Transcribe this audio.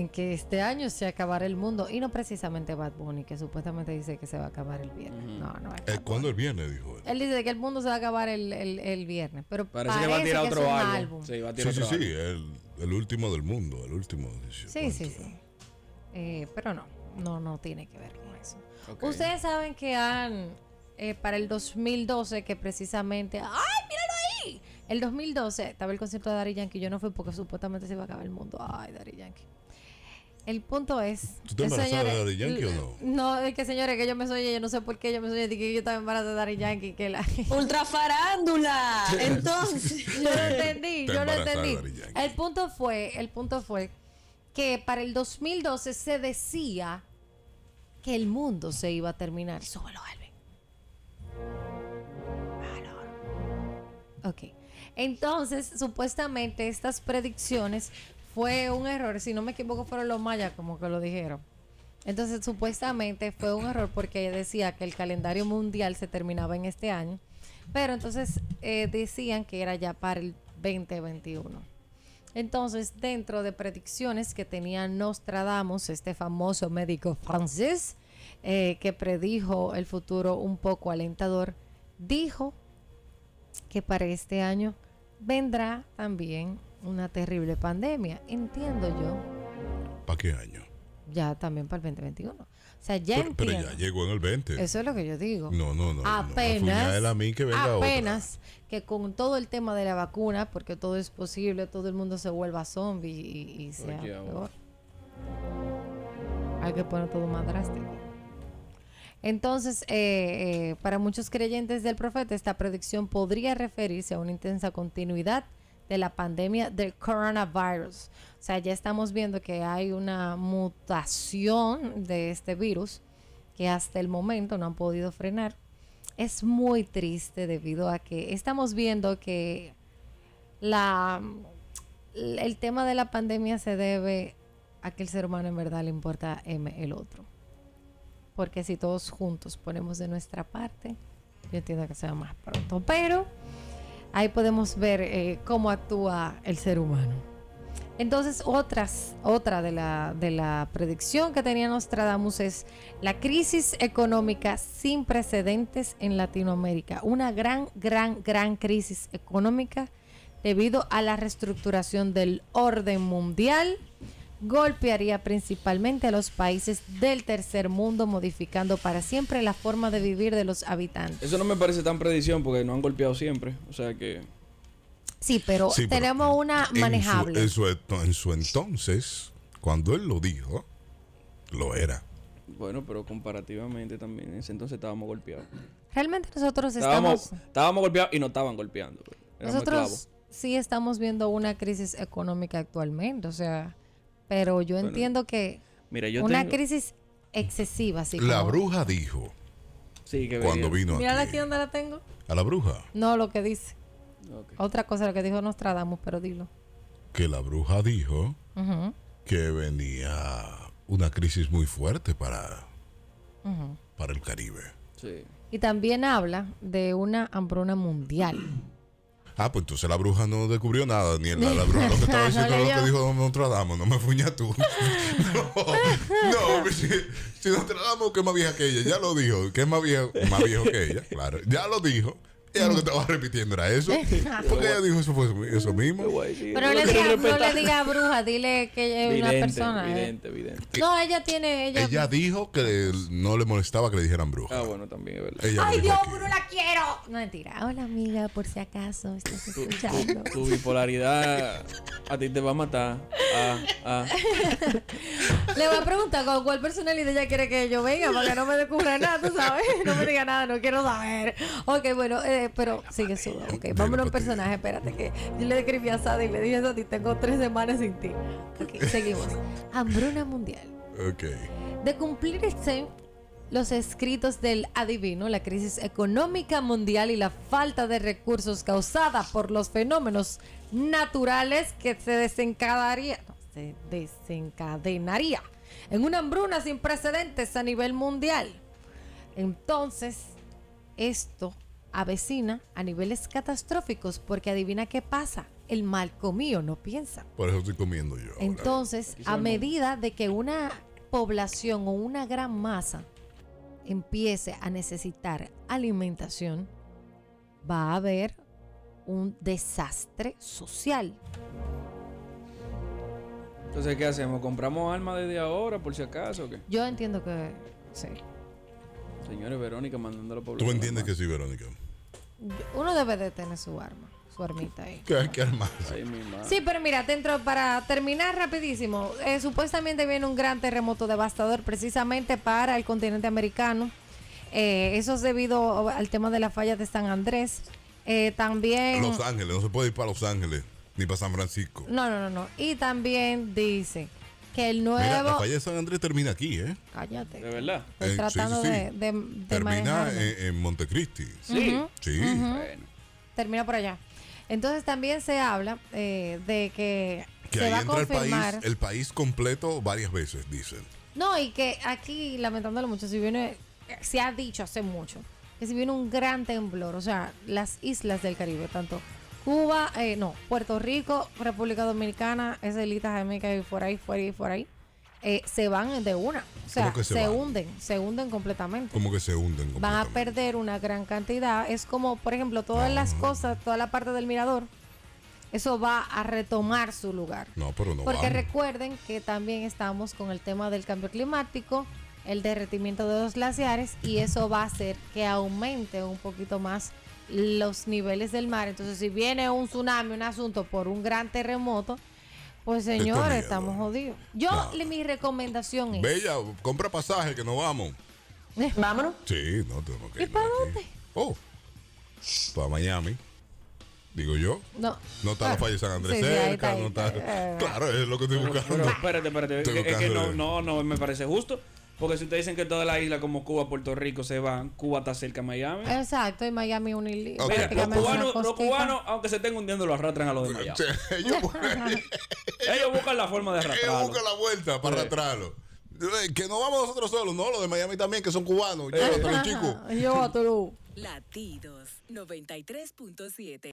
en que este año se acabará el mundo y no precisamente Bad Bunny que supuestamente dice que se va a acabar el viernes. No, no. es Eh, Bad ¿Cuándo el viernes? Dijo él. Él dice que el mundo se va a acabar el, el- el viernes, pero Parece, que va a tirar es otro álbum. Sí, va a Sí, tirar sí, otro sí. álbum. El, el último del mundo. El último. Sí, sí, sí. Eh, pero no, no, no tiene que ver con eso. Ustedes saben que han, eh, para el 2012, que precisamente, ¡ay, míralo ahí! El 2012 estaba el concierto de Daddy Yankee, yo no fui porque supuestamente se iba a acabar el mundo. ¡Ay, Daddy Yankee! El punto es... ¿Tú te embarazaste de Daddy Yankee o no? No, es que señores, que yo me soñé, yo no sé por qué yo me soñé de que yo estaba embarazada de Daddy Yankee, que la... Ultra farándula. Entonces. Yo lo entendí, Te yo lo entendí. El punto fue, el punto fue que para el 2012 se decía que el mundo se iba a terminar. Súbelo, Alvin. Valor. Ok. Entonces, supuestamente estas predicciones fue un error. Si no me equivoco, fueron los mayas como que lo dijeron. Entonces, supuestamente fue un error porque decía que el calendario mundial se terminaba en este año. Pero entonces eh, decían que era ya para el 2021. Entonces, dentro de predicciones que tenía Nostradamus, este famoso médico francés, eh, que predijo el futuro un poco alentador, dijo que para este año vendrá también una terrible pandemia. Entiendo yo, ¿Para qué año? ya también para el 2021. O sea, ya Pero, pero ya llegó en el 20. Eso es lo que yo digo. No, no, no. Apenas, No, a mí que venga apenas que con todo el tema de la vacuna, porque todo es posible, todo el mundo se vuelva zombie y, y sea Oye, peor. Hay que poner todo más drástico. Entonces, eh, eh, para muchos creyentes del profeta, esta predicción podría referirse a una intensa continuidad de la pandemia del coronavirus. O sea, ya estamos viendo que hay una mutación de este virus que hasta el momento no han podido frenar. Es muy triste debido a que estamos viendo que la el tema de la pandemia se debe a que el ser humano en verdad le importa M el otro. Porque si todos juntos ponemos de nuestra parte, yo entiendo que sea más pronto. Pero ahí podemos ver eh, cómo actúa el ser humano. Entonces, otras, otra de la, de la predicción que tenía Nostradamus es la crisis económica sin precedentes en Latinoamérica. Una gran, gran, gran crisis económica debido a la reestructuración del orden mundial. Golpearía principalmente a los países del tercer mundo, modificando para siempre la forma de vivir de los habitantes. Eso no me parece tan predicción porque no han golpeado siempre. O sea que. Sí, pero Sí, pero tenemos una en su- manejable. En su, en su entonces, cuando él lo dijo, lo era. Bueno, pero comparativamente también. En ese entonces estábamos golpeados. Realmente nosotros Estábamos, estamos, estábamos golpeados y no estaban golpeando. Éramos nosotros esclavos. sí estamos viendo una crisis económica actualmente, o sea, pero yo Bueno, entiendo que Mira, yo una tengo- crisis excesiva, así la como- bruja dijo, Sí, que cuando venía. vino Mírala aquí, aquí donde la tengo. a la bruja, No, lo que dice. Otra cosa lo que dijo Nostradamus, pero dilo. que la bruja dijo que venía una crisis muy fuerte para, para el Caribe. Sí. Y también habla de una hambruna mundial. Ah, pues entonces la bruja no descubrió nada, ni la, la bruja lo que estaba No diciendo leyó. lo que dijo Nostradamus, no me fuñas tú. no, no, si, si Nostradamus que es más vieja que ella, ya lo dijo, que es más viejo, más viejo que ella, claro, ya lo dijo. Ella lo que estaba repitiendo era eso. Porque ella dijo eso, fue eso mismo. Pero No le diga, no respetar. le diga bruja, dile que es una Vidente, persona. ¿eh? Vidente, vidente. No, ella tiene. Ella, Ella dijo que no le molestaba que le dijeran bruja. Ah, bueno, también es verdad. Ella ¡Ay, Dios, aquí. pero la quiero! No, mentira. Hola, amiga, por si acaso estás Tu, escuchando. tu- tu bipolaridad a ti te va a matar. Ah, ah. Le voy a preguntar con cuál personalidad ella quiere que yo venga para que no me descubra nada, ¿tú sabes? No me diga nada, no quiero saber. Ok, bueno, eh, pero sigue su. Ok, vámonos al personaje. Espérate, que yo le escribí a Sada y le dije a Sada, tengo tres semanas sin ti. Ok, seguimos. Hambruna mundial. Ok. De cumplirse los escritos del adivino, la crisis económica mundial y la falta de recursos causada por los fenómenos naturales que se desencadenaría, no, se desencadenaría en una hambruna sin precedentes a nivel mundial. Entonces, esto avecina a niveles catastróficos porque adivina qué pasa. el mal comido, no piensan. Por eso estoy comiendo yo. Entonces, a medida de que una población o una gran masa empiece a necesitar alimentación, va a haber un desastre social. Entonces, ¿qué hacemos? ¿Compramos armas desde ahora, por si acaso? ¿o qué? Yo entiendo que sí. Señores, Verónica mandándolo por Tú entiendes que sí, Verónica. Uno debe de tener su arma, su armita ahí. Que hay que armar. Sí, pero mira, dentro, para terminar rapidísimo, eh, supuestamente viene un gran terremoto devastador precisamente para el continente americano. Eh, eso es debido al tema de la falla de San Andrés. Eh, también... Los Ángeles, no se puede ir para Los Ángeles ni para San Francisco. No, no, no, no. Y también dice que el nuevo... Mira, la falla de San Andrés termina aquí, ¿eh? Cállate. ¿De verdad? Estoy Eh, tratando sí, sí. de, de, de Termina en, en Montecristi. Sí. Sí. Bueno. Termina por allá. Entonces también se habla eh, de que, Que se ahí va a entra el confirmar... país, el país completo varias veces, dicen. No, y que aquí, lamentándolo mucho, si viene, se ha dicho hace mucho, que si viene un gran temblor, o sea, las islas del Caribe, tanto Cuba, eh, no, Puerto Rico, República Dominicana, esa islita Jamaica y por ahí, por ahí, por ahí, eh, se van de una. O sea, ¿Cómo que se hunden, se hunden completamente. Como que se hunden. Van a perder una gran cantidad. Es como, por ejemplo, todas las cosas, toda la parte del mirador, eso va a retomar su lugar. No, pero no Porque recuerden que también estamos con el tema del cambio climático, el derretimiento de los glaciares y eso va a hacer que aumente un poquito más los niveles del mar. Entonces, si viene un tsunami, un asunto por un gran terremoto, pues señores, estamos jodidos. Yo, No. le- mi recomendación es... Bella, compra pasaje que no vamos. Vámonos. Sí, no tenemos que ¿Y ir para dónde? Oh, para Miami. Digo yo. No, No está la Ah, falla de San Andrés sí, sí, ahí cerca, está ahí. no está. Claro, es lo que estoy buscando. pero espérate, espérate. Estoy Es que, no, no, no me parece justo. Porque si ustedes dicen que toda la isla como Cuba, Puerto Rico se van, Cuba está cerca de Miami. Exacto, y Miami un ili- Ok, Mira, los cubanos, los cubanos, aunque se estén hundiendo, lo arrastran a los de Miami. Ellos, Ellos buscan la forma de ellos arrastrarlo. buscan la vuelta para Sí. arrastrarlo. Que no vamos nosotros solos, no, los de Miami también, que son cubanos. Llévatelo, chicos. Llévatelo. Latidos 93.7